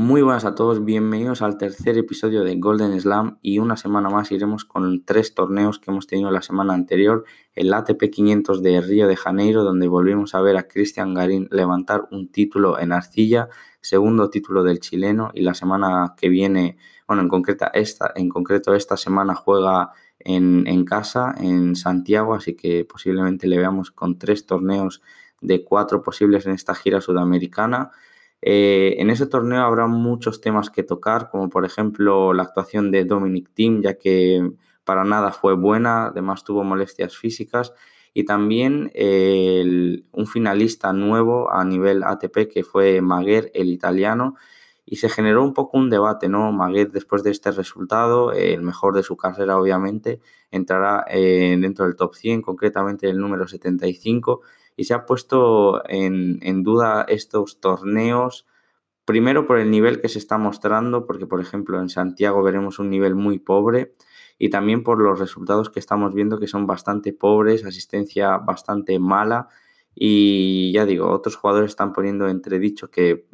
Muy buenas a todos, bienvenidos al tercer episodio de Golden Slam y una semana más iremos con tres torneos que hemos tenido la semana anterior, el ATP 500 de Río de Janeiro, donde volvimos a ver a Cristian Garín levantar un título en arcilla, segundo título del chileno y la semana que viene, bueno, en, concreta esta, en concreto esta semana juega en, en casa, en Santiago, así que posiblemente le veamos con tres torneos de cuatro posibles en esta gira sudamericana. Eh, en ese torneo habrá muchos temas que tocar, como por ejemplo la actuación de Dominic Thiem, ya que para nada fue buena, además tuvo molestias físicas, y también un finalista nuevo a nivel ATP que fue Maguer, el italiano, y se generó un poco un debate, ¿no? Maguer después de este resultado, el mejor de su carrera obviamente, entrará eh, dentro del top 100, concretamente el número 75, y se ha puesto en, duda estos torneos, primero por el nivel que se está mostrando, porque por ejemplo en Santiago veremos un nivel muy pobre, y también por los resultados que estamos viendo que son bastante pobres, asistencia bastante mala, y ya digo, otros jugadores están poniendo entredicho que,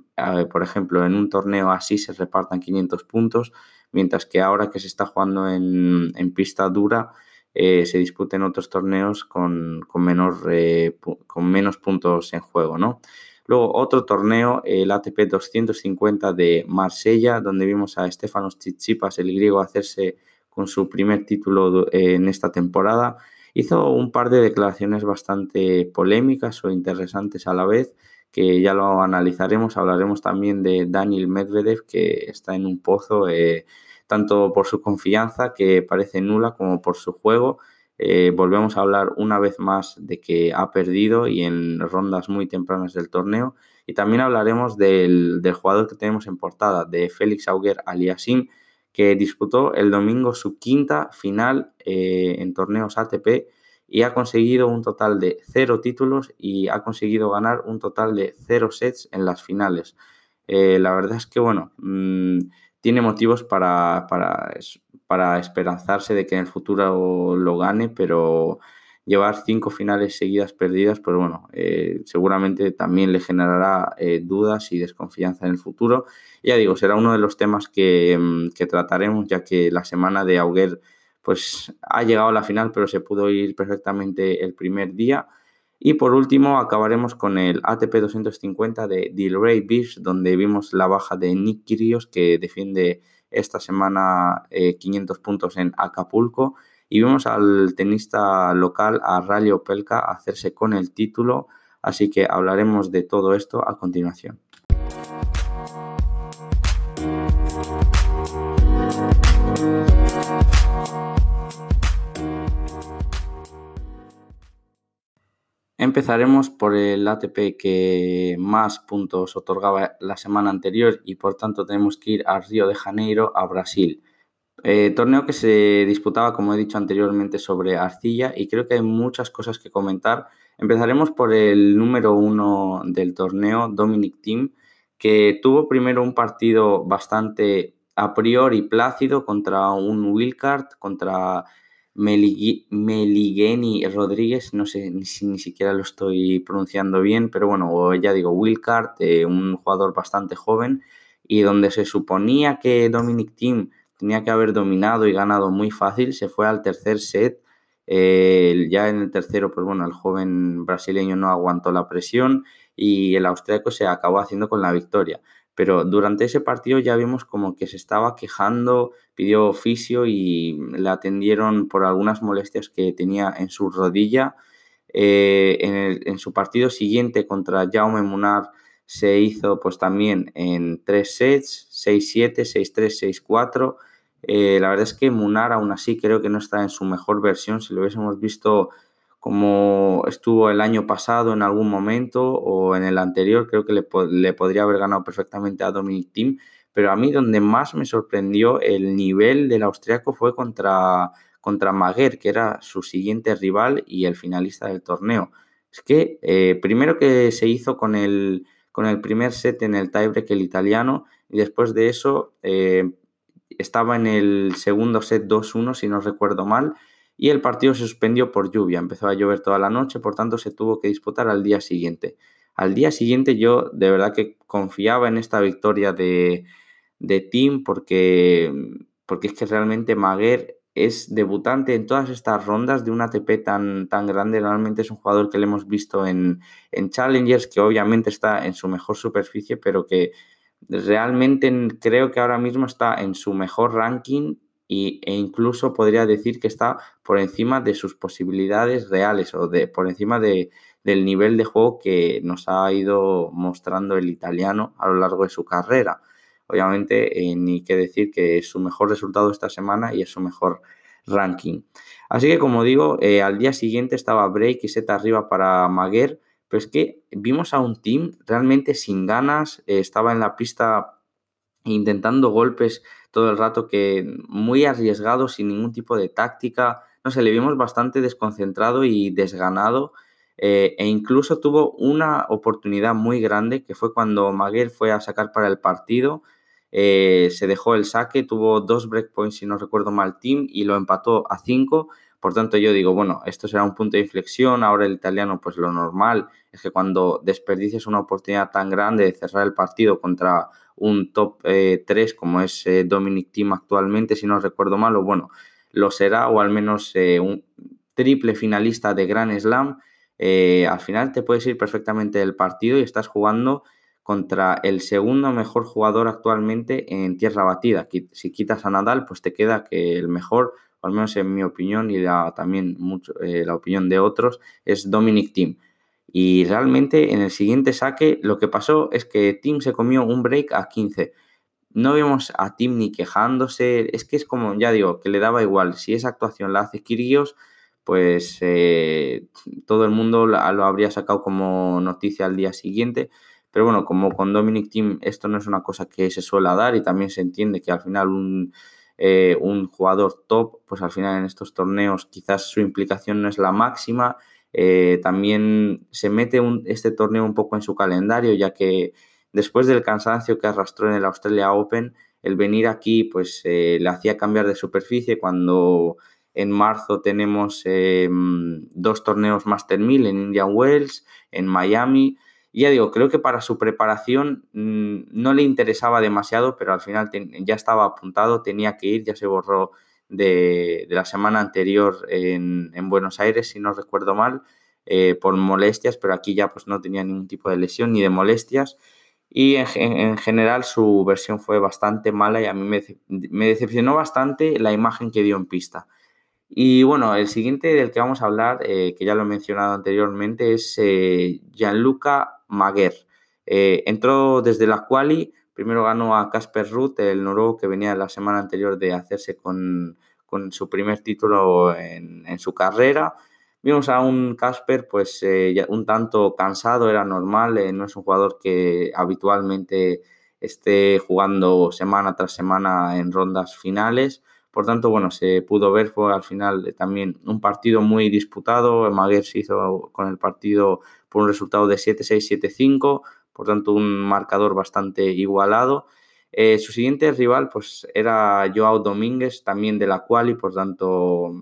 por ejemplo, en un torneo así se repartan 500 puntos, mientras que ahora que se está jugando en, en pista dura, eh, se disputen otros torneos con, menor, eh, con menos puntos en juego, ¿no? Luego otro torneo, el ATP 250 de Marsella, donde vimos a Stefanos Tsitsipas, el griego, hacerse con su primer título en esta temporada. Hizo un par de declaraciones bastante polémicas o interesantes a la vez, que ya lo analizaremos. Hablaremos también de Daniel Medvedev, que está en un pozo. Eh, tanto por su confianza, que parece nula, como por su juego. Eh, volvemos a hablar una vez más de que ha perdido y en rondas muy tempranas del torneo. Y también hablaremos del, jugador que tenemos en portada, de Félix Auger Aliasim, que disputó el domingo su quinta final eh, en torneos ATP y ha conseguido un total de cero títulos y ha conseguido ganar un total de cero sets en las finales. Eh, la verdad es que, bueno, mm, tiene motivos para, para, esperanzarse de que en el futuro lo gane, pero llevar cinco finales seguidas perdidas, pues bueno, eh, seguramente también le generará eh, dudas y desconfianza en el futuro. ya digo, será uno de los temas que, mm, que, trataremos, ya que la semana de Auger pues ha llegado a la final, pero se pudo ir perfectamente el primer día. Y por último, acabaremos con el ATP 250 de Dilray Beach, donde vimos la baja de Nick Kyrgios, que defiende esta semana 500 eh, puntos en Acapulco. Y vimos al tenista local, a Rally Opelka, hacerse con el título. Así que hablaremos de todo esto a continuación. Empezaremos por el ATP que más puntos otorgaba la semana anterior y por tanto tenemos que ir a Río de Janeiro, a Brasil. Eh, torneo que se disputaba, como he dicho anteriormente, sobre arcilla y creo que hay muchas cosas que comentar. Empezaremos por el número uno del torneo, Dominic Thiem, que tuvo primero un partido bastante a priori plácido contra un wildcard, contra Meligeni Rodríguez, no sé si ni siquiera lo estoy pronunciando bien, pero bueno, ya digo, Wilcard, eh, un jugador bastante joven, y donde se suponía que Dominic Thiem tenía que haber dominado y ganado muy fácil, se fue al tercer set. Ya en el tercero, pues bueno, el joven brasileño no aguantó la presión y el austriaco se acabó haciendo con la victoria. Pero durante ese partido ya vimos como que se estaba quejando, pidió oficio y le atendieron por algunas molestias que tenía en su rodilla. Eh, en, su partido siguiente contra Jaume Munar se hizo pues también en tres sets, 6-7, 6-3, 6-4. la verdad es que Munar aún así creo que no está en su mejor versión. Si lo hubiésemos visto como estuvo el año pasado en algún momento o en el anterior, creo que le, podría haber ganado perfectamente a Dominic Thiem, pero a mí donde más me sorprendió el nivel del austriaco fue contra, contra Maguer, que era su siguiente rival y el finalista del torneo. Es que eh, primero que se hizo con el, con el primer set en el tiebreak el italiano y después de eso eh, estaba en el segundo set 2-1 si no recuerdo mal y el partido se suspendió por lluvia. Empezó a llover toda la noche, por tanto se tuvo que disputar al día siguiente. Al día siguiente yo de verdad que confiaba en esta victoria de, de Team porque, porque es que realmente Maguer es debutante en todas estas rondas de un ATP tan, tan grande. Realmente es un jugador que le hemos visto en, en Challengers, que obviamente está en su mejor superficie, pero que realmente creo que ahora mismo está en su mejor ranking y, e incluso podría decir que está por encima de sus posibilidades reales o de, por encima de, del nivel de juego que nos ha ido mostrando el italiano a lo largo de su carrera. Obviamente, eh, ni que decir que es su mejor resultado esta semana y es su mejor ranking. Así que, como digo, eh, al día siguiente estaba break y set arriba para Maguer, pero es que vimos a un team realmente sin ganas, eh, estaba en la pista intentando golpes todo el rato que muy arriesgado, sin ningún tipo de táctica. No sé, le vimos bastante desconcentrado y desganado. Eh, e incluso tuvo una oportunidad muy grande que fue cuando Maguer fue a sacar para el partido. Eh, se dejó el saque, tuvo dos breakpoints, si no recuerdo mal, team y lo empató a cinco. Por tanto, yo digo, bueno, esto será un punto de inflexión. Ahora el italiano, pues lo normal es que cuando desperdicies una oportunidad tan grande de cerrar el partido contra un top 3 eh, como es eh, Dominic Thiem actualmente, si no recuerdo mal, o bueno, lo será, o al menos eh, un triple finalista de Grand Slam, al final te puedes ir perfectamente del partido y estás jugando contra el segundo mejor jugador actualmente en tierra batida. Si quitas a Nadal, pues te queda que el mejor, al menos en mi opinión y también mucho, la opinión de otros, es Dominic Thiem. Y realmente en el siguiente saque lo que pasó es que Tim se comió un break a 15. No vemos a Tim ni quejándose, es que es como, ya digo, que le daba igual. Si esa actuación la hace Kyrgios, pues eh, todo el mundo lo habría sacado como noticia al día siguiente. Pero bueno, como con Dominic Tim esto no es una cosa que se suele dar y también se entiende que al final un, eh, un jugador top, pues al final en estos torneos quizás su implicación no es la máxima eh, también se mete este torneo un poco en su calendario, ya que después del cansancio que arrastró en el Australia Open, el venir aquí pues eh, le hacía cambiar de superficie cuando en marzo tenemos eh, dos torneos Master 1000 en Indian Wells, en Miami. Ya digo, creo que para su preparación mm, no le interesaba demasiado, pero al final ya estaba apuntado, tenía que ir, ya se borró de, la semana anterior en, Buenos Aires, si no recuerdo mal, eh, por molestias, pero aquí ya pues no tenía ningún tipo de lesión ni de molestias. Y en, general su versión fue bastante mala y a mí me, decepcionó bastante la imagen que dio en pista. Y bueno, el siguiente del que vamos a hablar, eh, que ya lo he mencionado anteriormente, es eh, Gianluca Maguer. entró desde la quali Primero ganó a Casper Ruth, el noruego que venía la semana anterior de hacerse con, su primer título en, su carrera. Vimos a un Casper pues eh, un tanto cansado, era normal, eh, no es un jugador que habitualmente esté jugando semana tras semana en rondas finales. Por tanto, bueno, se pudo ver, fue al final también un partido muy disputado. Maguer se hizo con el partido por un resultado de 7-6, 7-5 por tanto un marcador bastante igualado. Eh, su siguiente rival pues era Joao Domínguez, también de la cual y por tanto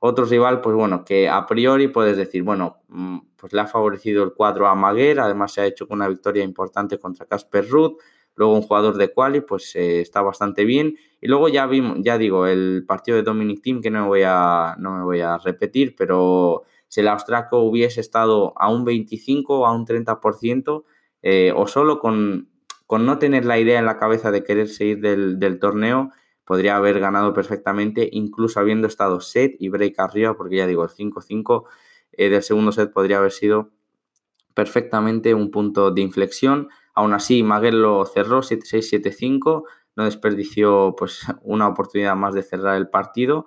otro rival pues bueno que a priori puedes decir bueno mm, pues le ha favorecido el cuadro a Maguer, además se ha hecho con una victoria importante contra Casper Ruth, luego un jugador de quali pues eh, está bastante bien y luego ya vimos ya digo el partido de Dominic Team que no voy a no me voy a repetir pero si el austraco hubiese estado a un 25 o a un 30% eh, o solo con, no tener la idea en la cabeza de querer seguir del, torneo, podría haber ganado perfectamente, incluso habiendo estado set y break arriba, porque ya digo, el 5-5 eh, del segundo set podría haber sido perfectamente un punto de inflexión. Aún así, Maguel lo cerró 7-6, 7-5, no desperdició pues, una oportunidad más de cerrar el partido.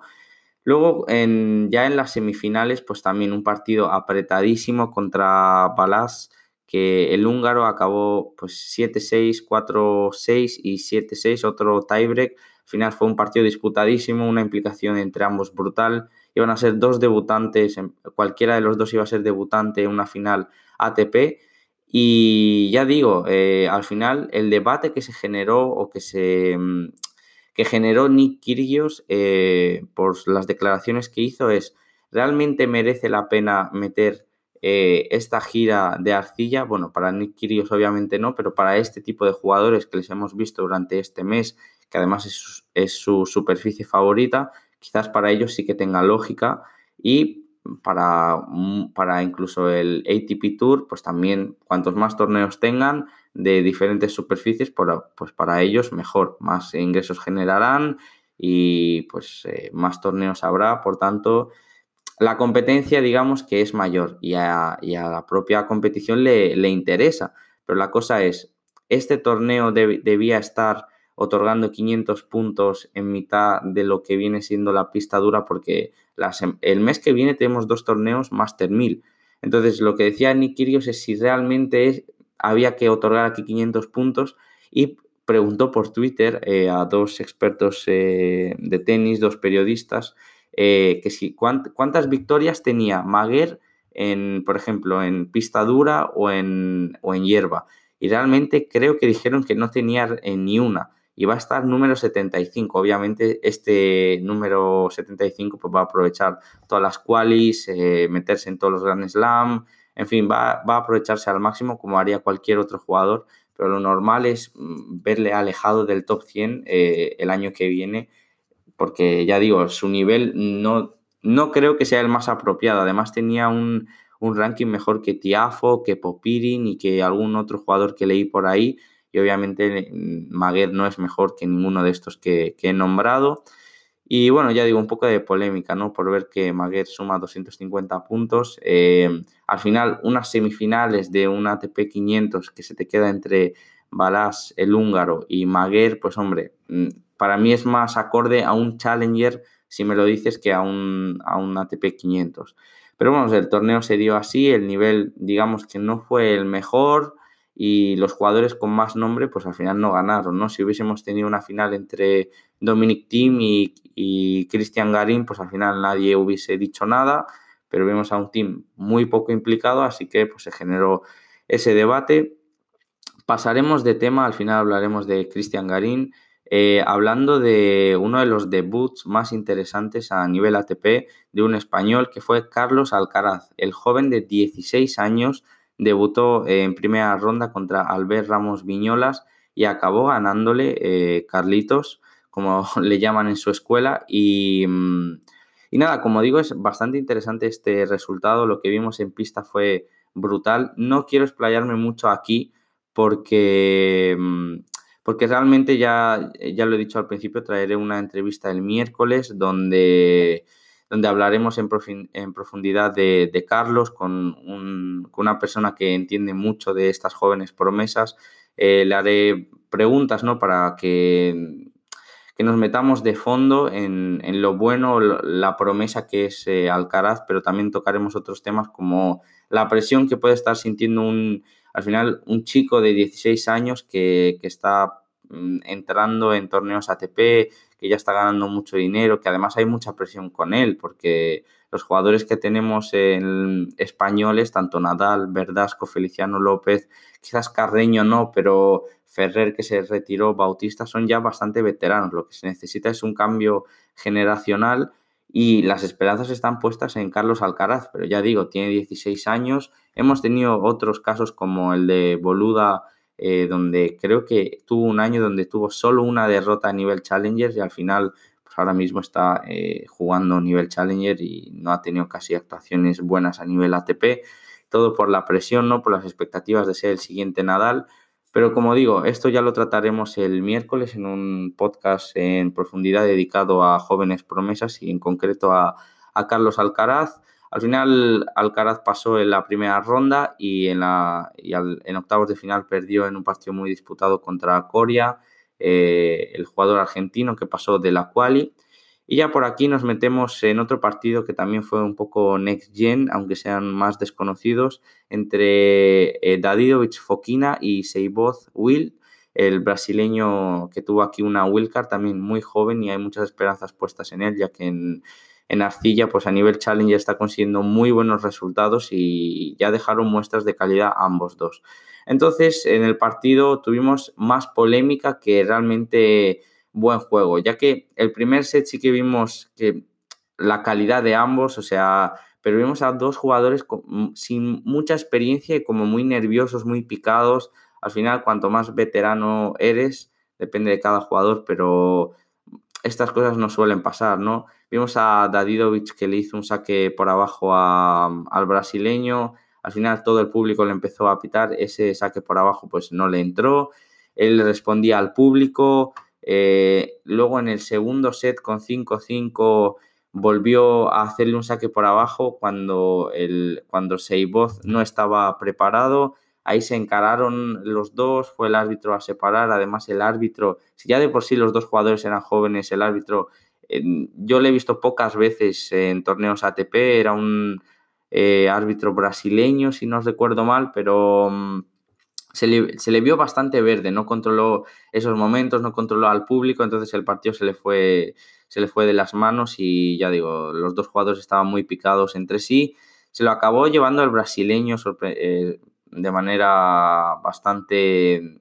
Luego, en, ya en las semifinales, pues también un partido apretadísimo contra Balas que el húngaro acabó pues 7-6, 4-6 y 7-6, otro tiebreak. Al final fue un partido disputadísimo, una implicación entre ambos brutal. Iban a ser dos debutantes, cualquiera de los dos iba a ser debutante en una final ATP. Y ya digo, eh, al final el debate que se generó o que se mm, que generó Nick Kyrgios eh, por las declaraciones que hizo es, ¿realmente merece la pena meter eh, esta gira de arcilla, bueno, para Nick Kyrgios obviamente no, pero para este tipo de jugadores que les hemos visto durante este mes, que además es, su superficie favorita, quizás para ellos sí que tenga lógica y para, mm, para incluso el ATP Tour, pues también cuantos más torneos tengan de diferentes superficies, pues para ellos mejor, más ingresos generarán y pues eh, más torneos habrá, por tanto la competencia, digamos que es mayor y a, la propia competición le, interesa. Pero la cosa es, este torneo debía estar otorgando 500 puntos en mitad de lo que viene siendo la pista dura porque el mes que viene tenemos dos torneos Master 1000. Entonces, lo que decía Nick Kyrgios es si realmente había que otorgar aquí 500 puntos y preguntó por Twitter eh, a dos expertos eh, de tenis, dos periodistas, eh, que si, cuántas victorias tenía Maguer en, por ejemplo, en pista dura o en, o en hierba. Y realmente creo que dijeron que no tenía ni una. Y va a estar número 75. Obviamente este número 75 pues va a aprovechar todas las qualis, eh, meterse en todos los Grand Slam. En fin, va, va a aprovecharse al máximo como haría cualquier otro jugador. Pero lo normal es mm, verle alejado del top 100 eh, el año que viene porque ya digo, su nivel no, no creo que sea el más apropiado. Además tenía un, ranking mejor que Tiafo, que Popirin y que algún otro jugador que leí por ahí. Y obviamente mm, Maguer no es mejor que ninguno de estos que, he nombrado. Y bueno, ya digo, un poco de polémica, ¿no? Por ver que Maguer suma 250 puntos. Eh, al final, unas semifinales de un ATP 500 que se te queda entre Balás, el húngaro, y Maguer, pues hombre, mm, para mí es más acorde a un Challenger, si me lo dices, que a un, a un ATP 500. Pero bueno, el torneo se dio así, el nivel, digamos que no fue el mejor y los jugadores con más nombre, pues al final no ganaron, ¿no? Si hubiésemos tenido una final entre Dominic Thiem y, y Christian Garín, pues al final nadie hubiese dicho nada, pero vemos a un team muy poco implicado, así que pues se generó ese debate. Pasaremos de tema, al final hablaremos de Christian Garín, eh, hablando de uno de los debuts más interesantes a nivel ATP de un español que fue Carlos Alcaraz. El joven de 16 años debutó en primera ronda contra Albert Ramos Viñolas y acabó ganándole eh, Carlitos, como le llaman en su escuela. Y, mm, y nada, como digo, es bastante interesante este resultado. Lo que vimos en pista fue brutal. No quiero explayarme mucho aquí porque mm, porque realmente ya, ya lo he dicho al principio, traeré una entrevista el miércoles donde, donde hablaremos en, profundidad de, Carlos con, una persona que entiende mucho de estas jóvenes promesas. Eh, le haré preguntas ¿no? para que, que nos metamos de fondo en, lo bueno, la promesa que es eh, Alcaraz, pero también tocaremos otros temas como la presión que puede estar sintiendo un al final un chico de 16 años que, está mm, entrando en torneos ATP, que ya está ganando mucho dinero, que además hay mucha presión con él, porque los jugadores que tenemos en españoles, tanto Nadal, Verdasco, Feliciano López, quizás Carreño no, pero Ferrer que se retiró, Bautista, son ya bastante veteranos. Lo que se necesita es un cambio generacional y las esperanzas están puestas en Carlos Alcaraz, pero ya digo, tiene 16 años. Hemos tenido otros casos como el de Boluda, eh, donde creo que tuvo un año donde tuvo solo una derrota a nivel Challenger y al final pues ahora mismo está eh, jugando a nivel Challenger y no ha tenido casi actuaciones buenas a nivel ATP. Todo por la presión, ¿no? Por las expectativas de ser el siguiente Nadal. Pero como digo, esto ya lo trataremos el miércoles en un podcast en profundidad dedicado a jóvenes promesas y en concreto a, Carlos Alcaraz. Al final Alcaraz pasó en la primera ronda y en, la, en octavos de final perdió en un partido muy disputado contra Coria, eh, el jugador argentino que pasó de la quali. Y ya por aquí nos metemos en otro partido que también fue un poco next gen, aunque sean más desconocidos, entre eh, Dadidovic Fokina y Seiboz Will, el brasileño que tuvo aquí una wildcard también muy joven y hay muchas esperanzas puestas en él, ya que en, en Arcilla, pues a nivel challenge está consiguiendo muy buenos resultados y ya dejaron muestras de calidad ambos dos. Entonces, en el partido tuvimos más polémica que realmente buen juego, ya que el primer set sí que vimos que la calidad de ambos, o sea, pero vimos a dos jugadores sin mucha experiencia y como muy nerviosos, muy picados. Al final, cuanto más veterano eres, depende de cada jugador, pero estas cosas no suelen pasar, ¿no? Vimos a Dadidovic que le hizo un saque por abajo al brasileño, al final todo el público le empezó a pitar, ese saque por abajo pues no le entró, él respondía al público, eh, luego en el segundo set con 5-5 volvió a hacerle un saque por abajo cuando, el, cuando Seiboz no estaba preparado. Ahí se encararon los dos, fue el árbitro a separar. Además, el árbitro, si ya de por sí los dos jugadores eran jóvenes, el árbitro, yo le he visto pocas veces en torneos ATP, era un eh, árbitro brasileño, si no recuerdo mal, pero mm, se le, se le, vio bastante verde, no controló esos momentos, no controló al público, entonces el partido se le fue se le fue de las manos y ya digo, los dos jugadores estaban muy picados entre sí. Se lo acabó llevando el brasileño eh, de manera bastante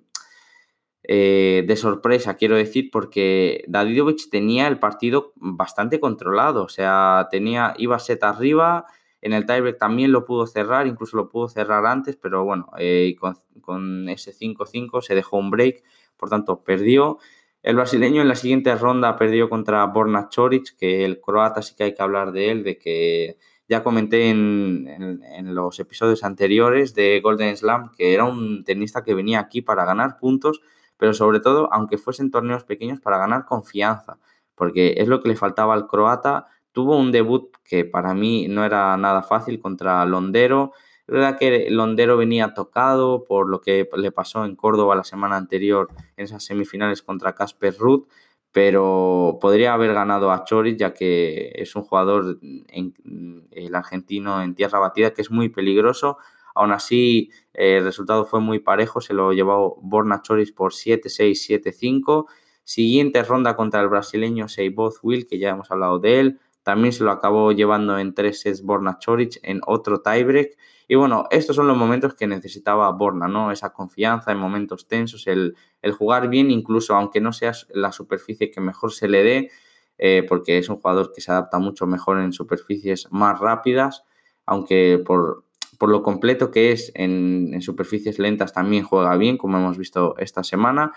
eh, de sorpresa, quiero decir, porque Dadidovic tenía el partido bastante controlado, o sea, tenía, iba set arriba, en el tiebreak también lo pudo cerrar, incluso lo pudo cerrar antes, pero bueno, eh, con, con, ese 5-5 se dejó un break, por tanto perdió. El brasileño en la siguiente ronda perdió contra Borna Choric, que el croata sí que hay que hablar de él, de que ya comenté en, los episodios anteriores de Golden Slam que era un tenista que venía aquí para ganar puntos, pero sobre todo, aunque fuesen torneos pequeños, para ganar confianza, porque es lo que le faltaba al croata. Tuvo un debut que para mí no era nada fácil contra Londero, es verdad que Londero venía tocado por lo que le pasó en Córdoba la semana anterior en esas semifinales contra Casper Ruth, pero podría haber ganado a Choric ya que es un jugador, el argentino en tierra batida, que es muy peligroso. Aún así, el resultado fue muy parejo, se lo llevó Borna Choric por 7-6, 7-5. Siguiente ronda contra el brasileño Seiboth Will, que ya hemos hablado de él. También se lo acabó llevando en tres sets Borna Choric en otro tiebreak. Y bueno, estos son los momentos que necesitaba Borna, ¿no? Esa confianza en momentos tensos, el, jugar bien, incluso aunque no sea la superficie que mejor se le dé, eh, porque es un jugador que se adapta mucho mejor en superficies más rápidas, aunque por, lo completo que es en, en, superficies lentas también juega bien, como hemos visto esta semana.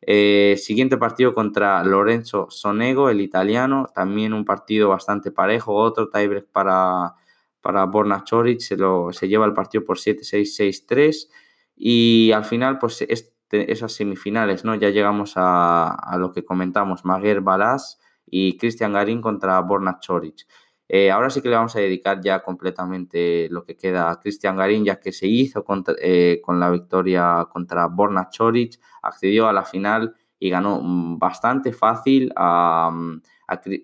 Eh, siguiente partido contra Lorenzo Sonego, el italiano, también un partido bastante parejo, otro tiebreak para, para Borna Choric, se, lo, se lleva el partido por 7-6-6-3 y al final pues este, esas semifinales, ¿no? Ya llegamos a, lo que comentamos, Maguer Balas y Cristian Garín contra Borna Choric. Eh, ahora sí que le vamos a dedicar ya completamente lo que queda a Cristian Garín, ya que se hizo eh, con la victoria contra Borna Choric, accedió a la final y ganó mm, bastante fácil a, mm,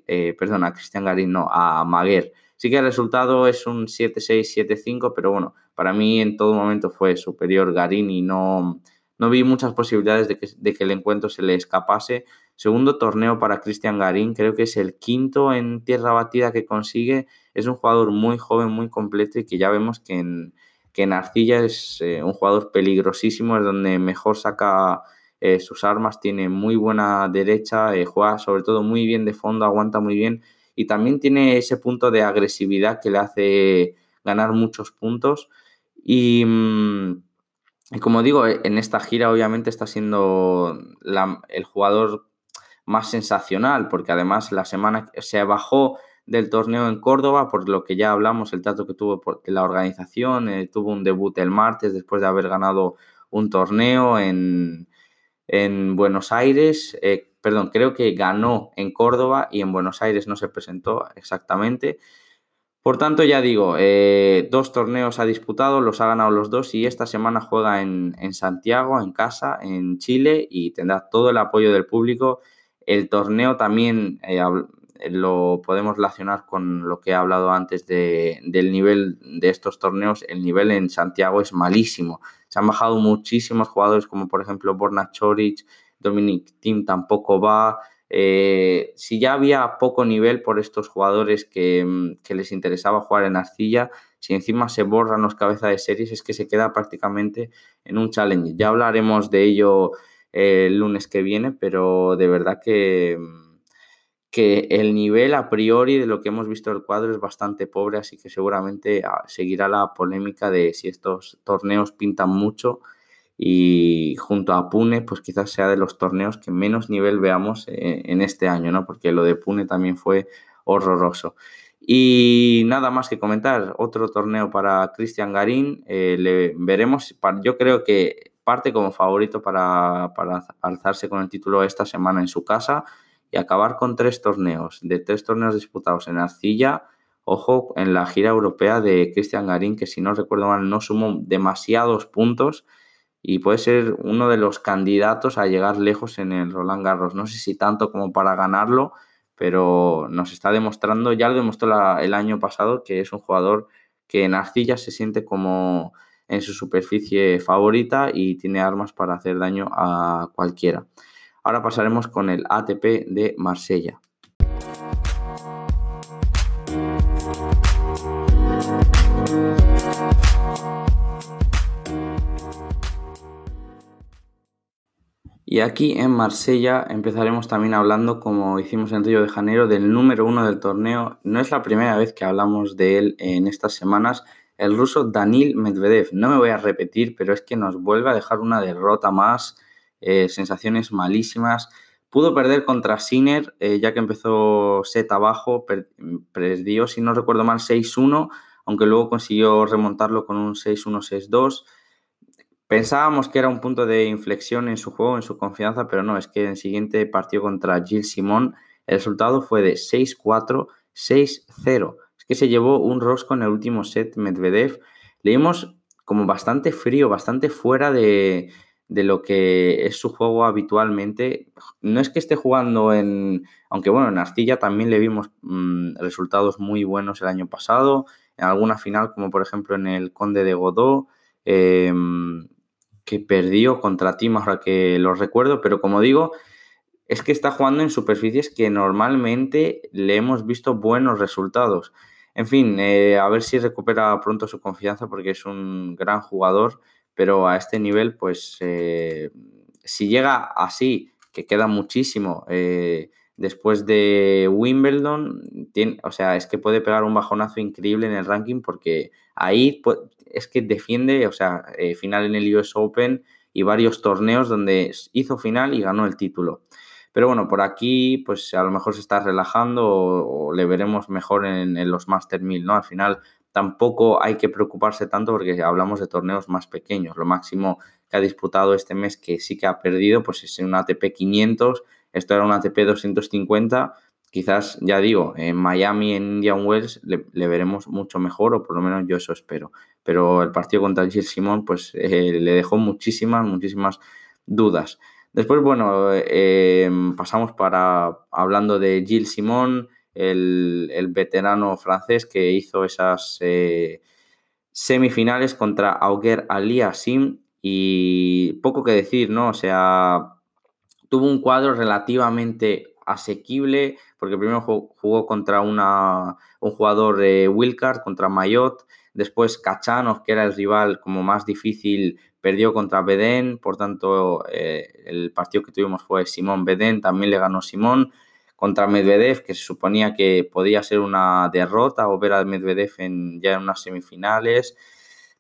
eh, perdón, a Cristian Garín, no, a Maguer. Sí que el resultado es un 7-6, 7-5, pero bueno, para mí en todo momento fue superior Garín y no, no vi muchas posibilidades de que, de que el encuentro se le escapase. Segundo torneo para Cristian Garín, creo que es el quinto en tierra batida que consigue. Es un jugador muy joven, muy completo y que ya vemos que en, que en Arcilla es eh, un jugador peligrosísimo, es donde mejor saca eh, sus armas, tiene muy buena derecha, eh, juega sobre todo muy bien de fondo, aguanta muy bien y también tiene ese punto de agresividad que le hace ganar muchos puntos. Y. Mm, como digo, en esta gira obviamente está siendo el jugador más sensacional, porque además la semana se bajó del torneo en Córdoba, por lo que ya hablamos, el trato que tuvo la organización, eh, tuvo un debut el martes después de haber ganado un torneo en, Buenos Aires, eh, perdón, creo que ganó en Córdoba y en Buenos Aires no se presentó exactamente. Por tanto, ya digo, eh, dos torneos ha disputado, los ha ganado los dos y esta semana juega en, Santiago, en casa, en Chile y tendrá todo el apoyo del público el torneo también eh, lo podemos relacionar con lo que he hablado antes de, del nivel de estos torneos. El nivel en Santiago es malísimo. Se han bajado muchísimos jugadores, como por ejemplo Borna Choric, Dominic Thiem tampoco va. Eh, si ya había poco nivel por estos jugadores que, que, les interesaba jugar en arcilla, si encima se borran los cabezas de series, es que se queda prácticamente en un challenge. Ya hablaremos de ello el lunes que viene, pero de verdad que, que el nivel a priori de lo que hemos visto del cuadro es bastante pobre, así que seguramente ah, seguirá la polémica de si estos torneos pintan mucho y junto a Pune, pues quizás sea de los torneos que menos nivel veamos eh, en este año, ¿no? Porque lo de Pune también fue horroroso. Y nada más que comentar, otro torneo para Cristian Garín, eh, le veremos, yo creo que parte como favorito para, para alzarse con el título esta semana en su casa y acabar con tres torneos, de tres torneos disputados en Arcilla, ojo, en la gira europea de Cristian Garín, que si no recuerdo mal no sumó demasiados puntos y puede ser uno de los candidatos a llegar lejos en el Roland Garros. No sé si tanto como para ganarlo, pero nos está demostrando, ya lo demostró el año pasado, que es un jugador que en Arcilla se siente como en su superficie favorita y tiene armas para hacer daño a cualquiera. Ahora pasaremos con el ATP de Marsella. Y aquí en Marsella empezaremos también hablando, como hicimos en Río de Janeiro, del número uno del torneo. No es la primera vez que hablamos de él en estas semanas, el ruso Danil Medvedev. No me voy a repetir, pero es que nos vuelve a dejar una derrota más eh, sensaciones malísimas. Pudo perder contra Sinner, eh, ya que empezó set abajo, perdió, si no recuerdo mal, 6-1, aunque luego consiguió remontarlo con un 6-1-6-2. Pensábamos que era un punto de inflexión en su juego, en su confianza, pero no, es que en el siguiente partido contra Gilles Simón, el resultado fue de 6-4, 6-0. Es que se llevó un rosco en el último set Medvedev. Leímos como bastante frío, bastante fuera de, de lo que es su juego habitualmente. No es que esté jugando en, aunque bueno, en Arcilla también le vimos mm, resultados muy buenos el año pasado, en alguna final como por ejemplo en el Conde de Godó, em, que perdió contra Tim, ahora que lo recuerdo, pero como digo, es que está jugando en superficies que normalmente le hemos visto buenos resultados. En fin, eh, a ver si recupera pronto su confianza porque es un gran jugador pero a este nivel, pues eh, si llega así, que queda muchísimo eh, después de Wimbledon, tiene, o sea, es que puede pegar un bajonazo increíble en el ranking porque ahí es que defiende, o sea, eh, final en el US Open y varios torneos donde hizo final y ganó el título. Pero bueno, por aquí, pues a lo mejor se está relajando o, le veremos mejor en, los Master 1000, ¿no? Al final tampoco hay que preocuparse tanto porque hablamos de torneos más pequeños. Lo máximo que ha disputado este mes que sí que ha perdido, pues es un ATP 500, esto era un ATP 250. Quizás, ya digo, en Miami, en Indian Wells, le, veremos mucho mejor, o por lo menos yo eso espero. Pero el partido contra Gilles Simón, pues eh, le dejó muchísimas, muchísimas dudas. Después, bueno, eh, pasamos para hablando de Gilles Simón, el, veterano francés que hizo esas eh, semifinales contra Auger Aliasim y poco que decir, ¿no? O sea, tuvo un cuadro relativamente asequible porque primero jugó contra una, un jugador de Wilcard, contra Mayotte, después Kachanov, que era el rival como más difícil, perdió contra Bedén, por tanto eh, el partido que tuvimos fue Simón Bedén, también le ganó Simón, contra Medvedev, que se suponía que podía ser una derrota o ver a Medvedev en, ya en unas semifinales.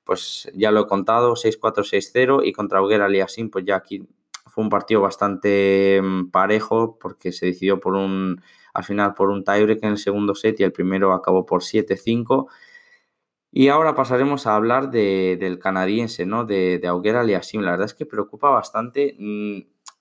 Pues ya lo he contado, 6-4, 6-0 y contra Auger Aliasim, pues ya aquí fue un partido bastante mm, parejo porque se decidió por un, al final por un tiebreak en el segundo set y el primero acabó por 7-5. Y ahora pasaremos a hablar del canadiense, ¿no? De, de Auger Aliasim. La verdad es que preocupa bastante. Mm,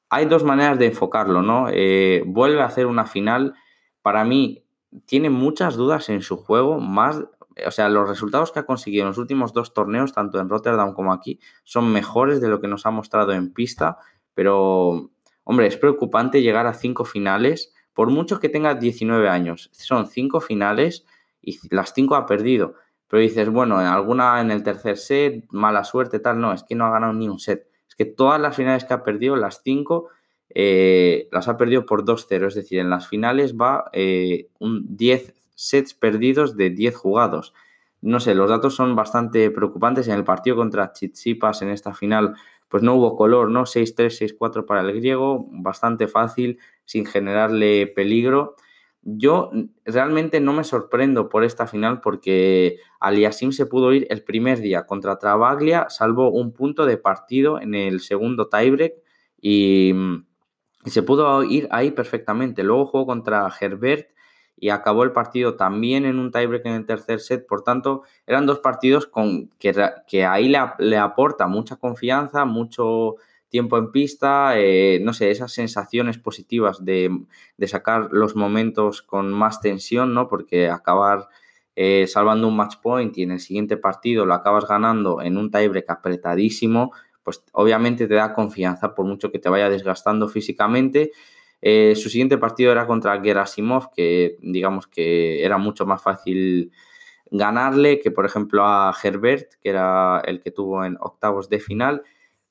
hay dos maneras de enfocarlo, ¿no? Eh, vuelve a hacer una final. Para mí, tiene muchas dudas en su juego, más, o sea, los resultados que ha conseguido en los últimos dos torneos, tanto en Rotterdam como aquí, son mejores de lo que nos ha mostrado en pista, pero, hombre, es preocupante llegar a cinco finales, por mucho que tenga 19 años, son cinco finales y las cinco ha perdido. Pero dices, bueno, en alguna en el tercer set, mala suerte, tal, no, es que no ha ganado ni un set que todas las finales que ha perdido, las cinco, eh, las ha perdido por 2-0. Es decir, en las finales va eh, un 10 sets perdidos de 10 jugados. No sé, los datos son bastante preocupantes. En el partido contra Chichipas en esta final, pues no hubo color, ¿no? 6-3, 6-4 para el griego, bastante fácil, sin generarle peligro. yo realmente no me sorprendo por esta final porque Aliasim se pudo ir el primer día contra Travaglia, salvó un punto de partido en el segundo tiebreak y, y se pudo ir ahí perfectamente. Luego jugó contra Herbert y acabó el partido también en un tiebreak en el tercer set. Por tanto, eran dos partidos con, que, ahí le, le, aporta mucha confianza, mucho tiempo en pista, eh, no sé, esas sensaciones positivas de, de, sacar los momentos con más tensión, ¿no? Porque acabar eh, salvando un match point y en el siguiente partido lo acabas ganando en un tiebreak apretadísimo, pues obviamente te da confianza por mucho que te vaya desgastando físicamente eh, su siguiente partido era contra Gerasimov, que digamos que era mucho más fácil ganarle que, por ejemplo, a Herbert, que era el que tuvo en octavos de final.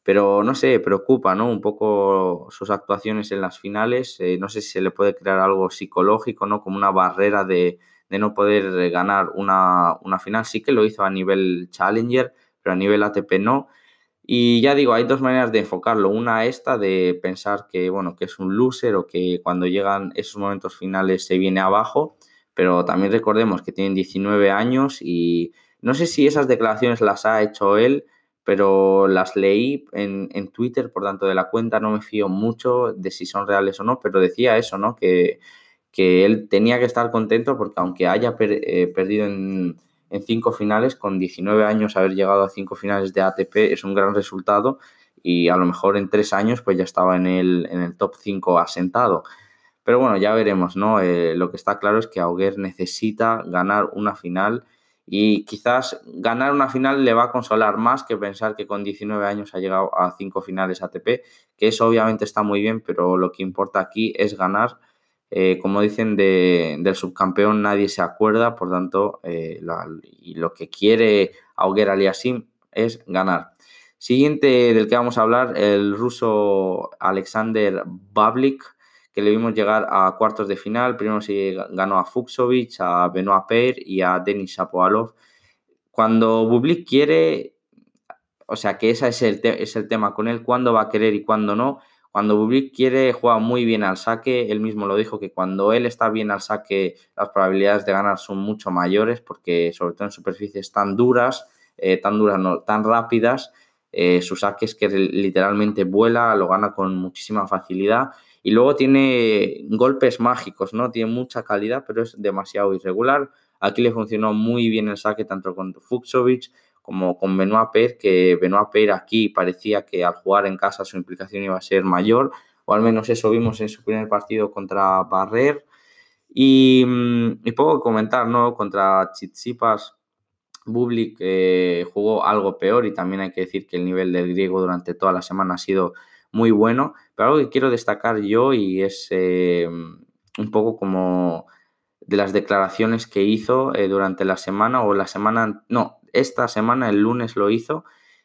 Pero no sé, preocupa, ¿no? Un poco sus actuaciones en las finales. Eh, no sé si se le puede crear algo psicológico, ¿no? Como una barrera de, no poder ganar una final. Sí que lo hizo a nivel Challenger, pero a nivel ATP no. Y ya digo, hay dos maneras de enfocarlo. Una esta de pensar que, bueno, que es un loser o que cuando llegan esos momentos finales se viene abajo, pero también recordemos que tienen 19 años y no sé si esas declaraciones las ha hecho él, pero las leí en, en Twitter, por tanto de la cuenta no me fío mucho de si son reales o no, pero decía eso, ¿no? Que, que él tenía que estar contento porque aunque haya eh, perdido en en cinco finales, con 19 años haber llegado a cinco finales de ATP es un gran resultado y a lo mejor en tres años pues ya estaba en el, en el top 5 asentado. Pero bueno, ya veremos, ¿no? Eh, lo que está claro es que Auger necesita ganar una final y quizás ganar una final le va a consolar más que pensar que con 19 años ha llegado a cinco finales ATP, que eso obviamente está muy bien, pero lo que importa aquí es ganar eh, como dicen, de, del subcampeón nadie se acuerda, por tanto, eh, y lo que quiere Auger Aliasim es ganar. Siguiente del que vamos a hablar, el ruso Alexander Bablik, que le vimos llegar a cuartos de final. Primero se ganó a Fuxovic, a Benoit Paire y a Denis Shapovalov. Cuando Bublik quiere, o sea que ese es el, es el tema con él, cuándo va a querer y cuándo no, cuando Bublik quiere, juega muy bien al saque. Él mismo lo dijo que cuando él está bien al saque, las probabilidades de ganar son mucho mayores, porque sobre todo en superficies tan duras, eh, tan duras, no, tan rápidas, eh, su saque es que literalmente vuela, lo gana con muchísima facilidad. Y luego tiene golpes mágicos, ¿no? Tiene mucha calidad, pero es demasiado irregular. Aquí le funcionó muy bien el saque tanto con Fuxovic como con Benoit Paire, que Benoit Paire aquí parecía que al jugar en casa su implicación iba a ser mayor, o al menos eso vimos en su primer partido contra Barrer. Y, mm, y puedo comentar, ¿no? Contra Chitsipas, Bublik jugó algo peor y también hay que decir que el nivel del griego durante toda la semana ha sido muy bueno. Pero algo que quiero destacar yo y es eh, un poco como de las declaraciones que hizo eh, durante la semana o la semana, no, esta semana, el lunes lo hizo,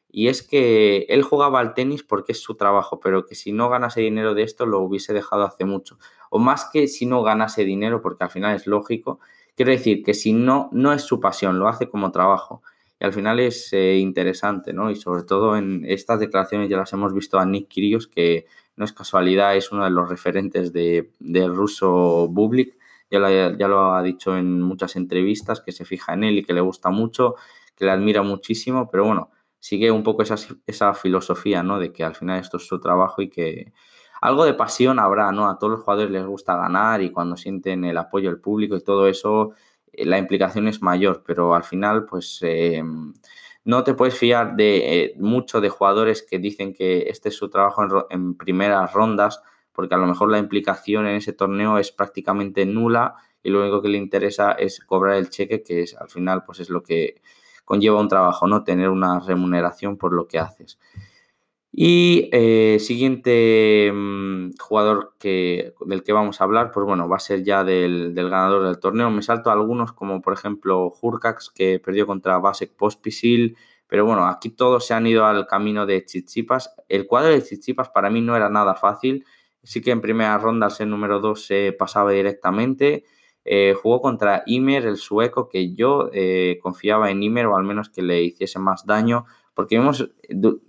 y es que él jugaba al tenis porque es su trabajo, pero que si no ganase dinero de esto lo hubiese dejado hace mucho. O más que si no ganase dinero, porque al final es lógico, quiero decir que si no, no es su pasión, lo hace como trabajo. Y al final es eh, interesante, ¿no? Y sobre todo en estas declaraciones ya las hemos visto a Nick Kyrgios, que no es casualidad, es uno de los referentes de ruso Bublik. Ya lo, ya lo ha dicho en muchas entrevistas, que se fija en él y que le gusta mucho que le admira muchísimo, pero bueno, sigue un poco esa, esa filosofía, ¿no? De que al final esto es su trabajo y que algo de pasión habrá, ¿no? A todos los jugadores les gusta ganar y cuando sienten el apoyo del público y todo eso, eh, la implicación es mayor, pero al final, pues eh, no te puedes fiar de eh, mucho de jugadores que dicen que este es su trabajo en, en, primeras rondas, porque a lo mejor la implicación en ese torneo es prácticamente nula y lo único que le interesa es cobrar el cheque, que es al final, pues es lo que conlleva un trabajo, ¿no? Tener una remuneración por lo que haces. Y eh, siguiente mmm, jugador que, del que vamos a hablar, pues bueno, va a ser ya del, del, ganador del torneo. Me salto algunos, como por ejemplo Hurkax, que perdió contra Vasek Pospisil, pero bueno, aquí todos se han ido al camino de Chichipas. El cuadro de Chichipas para mí no era nada fácil. Sí que en primera ronda, el número 2 se pasaba directamente. Eh, jugó contra Imer, el sueco, que yo eh, confiaba en Imer o al menos que le hiciese más daño, porque vimos,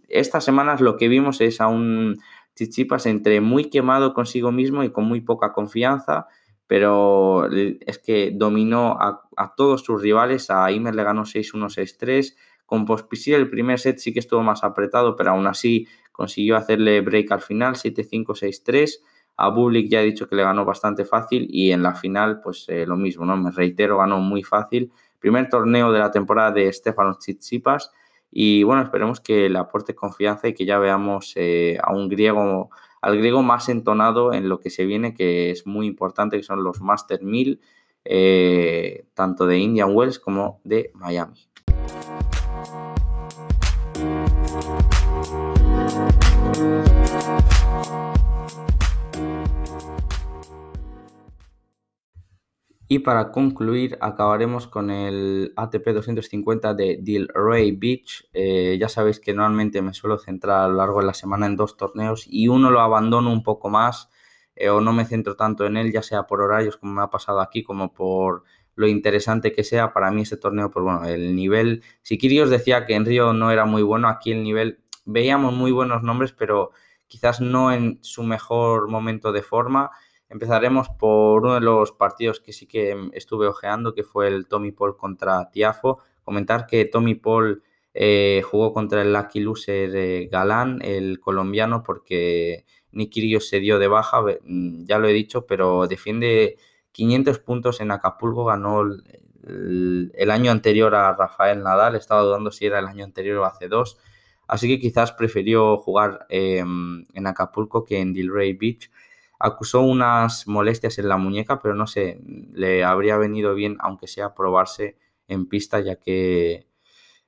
estas semanas lo que vimos es a un Chichipas entre muy quemado consigo mismo y con muy poca confianza, pero es que dominó a, todos sus rivales, a Imer le ganó 6-1, 6-3, con Pospisil el primer set sí que estuvo más apretado, pero aún así consiguió hacerle break al final, 7-5, 6-3. A Bublik ya he dicho que le ganó bastante fácil y en la final pues eh, lo mismo, ¿no? Me reitero, ganó muy fácil. Primer torneo de la temporada de Stefanos Tsitsipas y bueno, esperemos que le aporte confianza y que ya veamos eh, a un griego, al griego más entonado en lo que se viene, que es muy importante, que son los Master 1000, eh, tanto de Indian Wells como de Miami. Y para concluir, acabaremos con el ATP 250 de Delray Beach. Eh, ya sabéis que normalmente me suelo centrar a lo largo de la semana en dos torneos y uno lo abandono un poco más eh, o no me centro tanto en él, ya sea por horarios como me ha pasado aquí, como por lo interesante que sea. Para mí este torneo, pues bueno, el nivel... Si os decía que en Río no era muy bueno, aquí el nivel... Veíamos muy buenos nombres, pero quizás no en su mejor momento de forma. Empezaremos por uno de los partidos que sí que estuve ojeando, que fue el Tommy Paul contra Tiafo. Comentar que Tommy Paul eh, jugó contra el Lucky Loser Galán, el colombiano, porque Nick se dio de baja, mm, ya lo he dicho, pero defiende 500 puntos en Acapulco, ganó el, año anterior a Rafael Nadal, estaba dudando si era el año anterior o hace dos, así que quizás prefirió jugar em, en Acapulco que en Delray Beach acusó unas molestias en la muñeca, pero no sé, le habría venido bien, aunque sea probarse en pista, ya que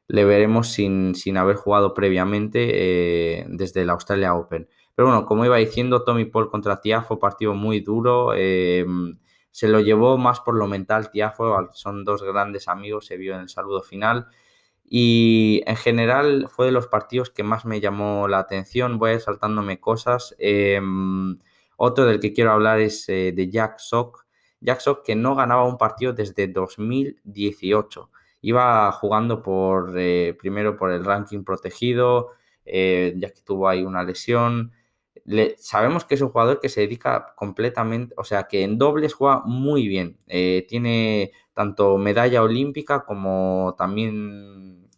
le veremos sin, haber jugado previamente eh, desde el Australia Open. Pero bueno, como iba diciendo, Tommy Paul contra Tiafo, partido muy duro. Eh, se lo llevó más por lo mental Tiafo, son dos grandes amigos, se vio en el saludo final. Y en general fue de los partidos que más me llamó la atención. Voy saltándome cosas. Eh, otro del que quiero hablar es eh, de Jack Sock. Jack Sock que no ganaba un partido desde 2018. Iba jugando por eh, primero por el ranking protegido, eh, ya que tuvo ahí una lesión. sabemos que es un jugador que se dedica completamente, o sea, que en dobles juega muy bien. tiene tanto medalla olímpica como también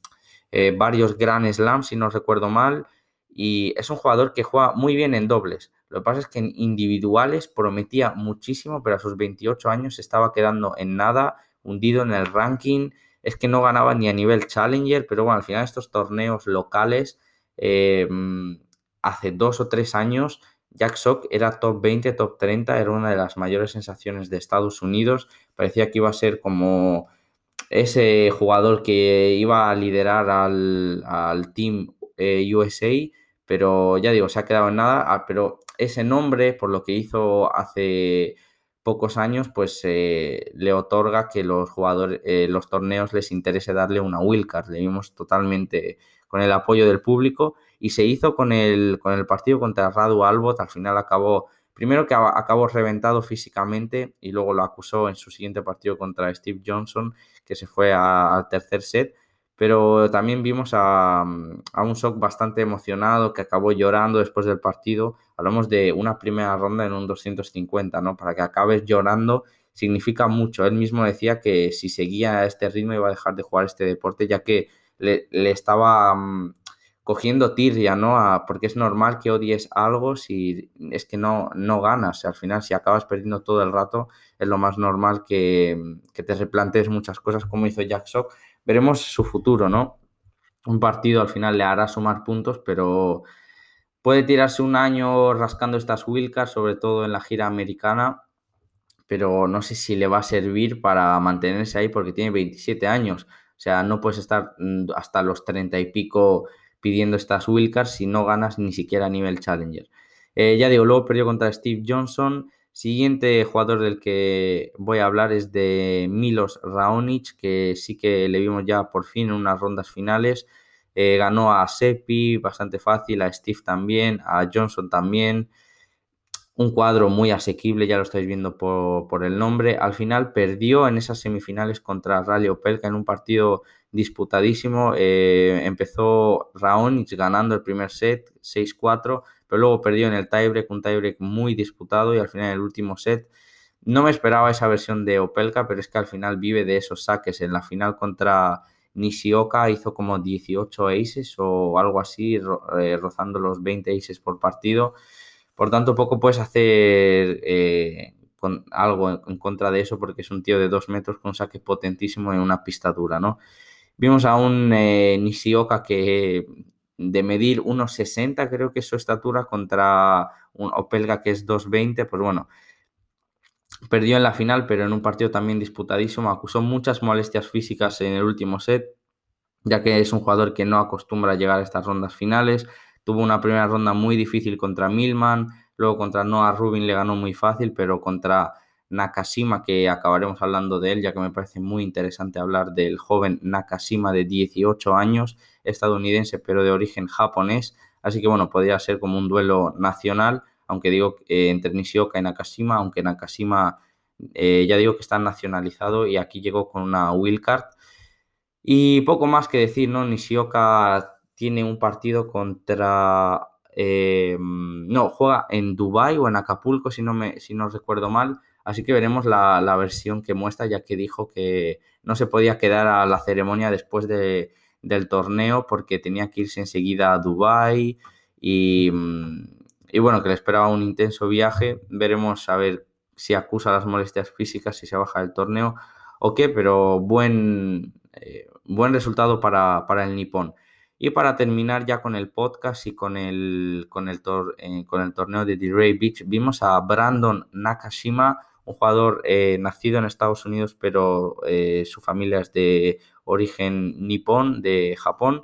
varios Grand Slams, si no recuerdo mal. Y es un jugador que juega muy bien en dobles. Lo que pasa es que en individuales prometía muchísimo, pero a sus 28 años se estaba quedando en nada, hundido en el ranking. Es que no ganaba ni a nivel challenger, pero bueno, al final estos torneos locales, eh, hace dos o tres años, Jack Sock era top 20, top 30, era una de las mayores sensaciones de Estados Unidos. Parecía que iba a ser como ese jugador que iba a liderar al, team eh, USA, pero ya digo, se ha quedado en nada, ah, pero ese nombre, por lo que hizo hace pocos años, pues eh, le otorga que los jugadores, eh, los torneos les interese darle una wildcard. Le vimos totalmente con el apoyo del público y se hizo con el, con el partido contra Radu Albot. Al final acabó, primero que acabó reventado físicamente y luego lo acusó en su siguiente partido contra Steve Johnson, que se fue al tercer set pero también vimos a, un Sok bastante emocionado que acabó llorando después del partido. Hablamos de una primera ronda en un 250, ¿no? Para que acabes llorando significa mucho. Él mismo decía que si seguía a este ritmo iba a dejar de jugar este deporte, ya que le, estaba mm, cogiendo tirria, ¿no? porque es normal que odies algo si es que no, no ganas. Al final, si acabas perdiendo todo el rato, es lo más normal que, que te replantees muchas cosas, como hizo Jack Sock veremos su futuro, ¿no? Un partido al final le hará sumar puntos, pero puede tirarse un año rascando estas wildcards, sobre todo en la gira americana, pero no sé si le va a servir para mantenerse ahí porque tiene 27 años. O sea, no puedes estar mm, hasta los 30 y pico pidiendo estas wildcards si no ganas ni siquiera a nivel challenger. Eh, ya digo, luego perdió contra Steve Johnson. Siguiente jugador del que voy a hablar es de Milos Raonic, que sí que le vimos ya por fin en unas rondas finales. Eh, ganó a Seppi bastante fácil, a Steve también, a Johnson también. Un cuadro muy asequible, ya lo estáis viendo por, el nombre. Al final perdió en esas semifinales contra Rally Opelka en un partido disputadísimo. Eh, empezó Raonic ganando el primer set, 6-4 pero luego perdió en el tiebreak, un tiebreak muy disputado y al final el último set No me esperaba esa versión de Opelka, pero es que al final vive de esos saques. En la final contra Nishioka hizo como 18 aces o algo así, eh, rozando los 20 aces por partido. Por tanto, poco puedes hacer eh, con algo en contra de eso porque es un tío de dos metros con un saque potentísimo en una pista dura, ¿no? Vimos a un eh, Nishioka que de medir 1,60 creo que es su estatura contra un Opelga que es 2,20, pues bueno, perdió en la final, pero en un partido también disputadísimo, acusó muchas molestias físicas en el último set, ya que es un jugador que no acostumbra a llegar a estas rondas finales, tuvo una primera ronda muy difícil contra Milman, luego contra Noah Rubin le ganó muy fácil, pero contra Nakashima, que acabaremos hablando de él, ya que me parece muy interesante hablar del joven Nakashima de 18 años, estadounidense, pero de origen japonés. Así que bueno, podría ser como un duelo nacional, aunque digo eh, entre Nishioka y Nakashima, aunque Nakashima eh, ya digo que está nacionalizado y aquí llegó con una wildcard. Y poco más que decir, ¿no? Nishioka tiene un partido contra... Eh, no, juega en Dubai o en Acapulco, si no, me, si no recuerdo mal Así que veremos la, versión que muestra, ya que dijo que no se podía quedar a la ceremonia después de, del torneo porque tenía que irse enseguida a Dubái y, y, bueno, que le esperaba un intenso viaje. Veremos a ver si acusa las molestias físicas, si se baja del torneo o qué, pero buen, eh, buen resultado para, para el nipón. Y para terminar ya con el podcast y con el, con el, eh, con el torneo de D-Ray Beach, vimos a Brandon Nakashima, un jugador eh, nacido en Estados Unidos, pero eh, su familia es de origen nipón, de Japón.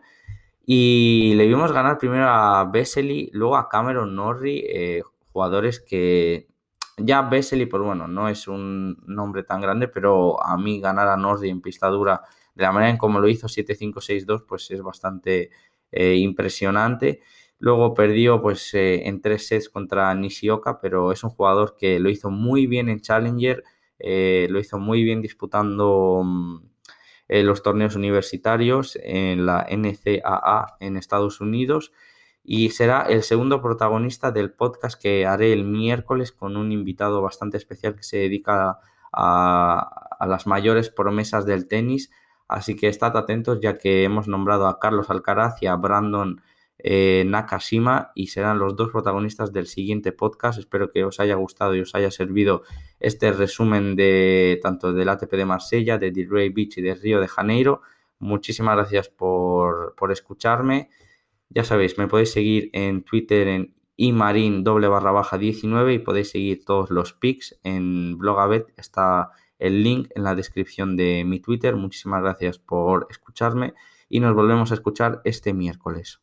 Y le vimos ganar primero a Vesely, luego a Cameron Norrie, eh, jugadores que ya Vesely, pues bueno, no es un nombre tan grande, pero a mí ganar a Norrie en pista dura de la manera en como lo hizo 7-5-6-2, pues es bastante impresionante. Luego perdió pues, eh, en tres sets contra Nishioka, pero es un jugador que lo hizo muy bien en Challenger, eh, lo hizo muy bien disputando mm, eh, los torneos universitarios en la NCAA en Estados Unidos y será el segundo protagonista del podcast que haré el miércoles con un invitado bastante especial que se dedica a, a las mayores promesas del tenis. Así que estad atentos ya que hemos nombrado a Carlos Alcaraz y a Brandon eh, Nakashima y serán los dos protagonistas del siguiente podcast. Espero que os haya gustado y os haya servido este resumen de tanto del ATP de Marsella, de Delray Beach y de Río de Janeiro. Muchísimas gracias por, escucharme. Ya sabéis, me podéis seguir en Twitter en imarin doble barra baja 19 y podéis seguir todos los pics en Blogabet. Está el link en la descripción de mi Twitter. Muchísimas gracias por escucharme y nos volvemos a escuchar este miércoles.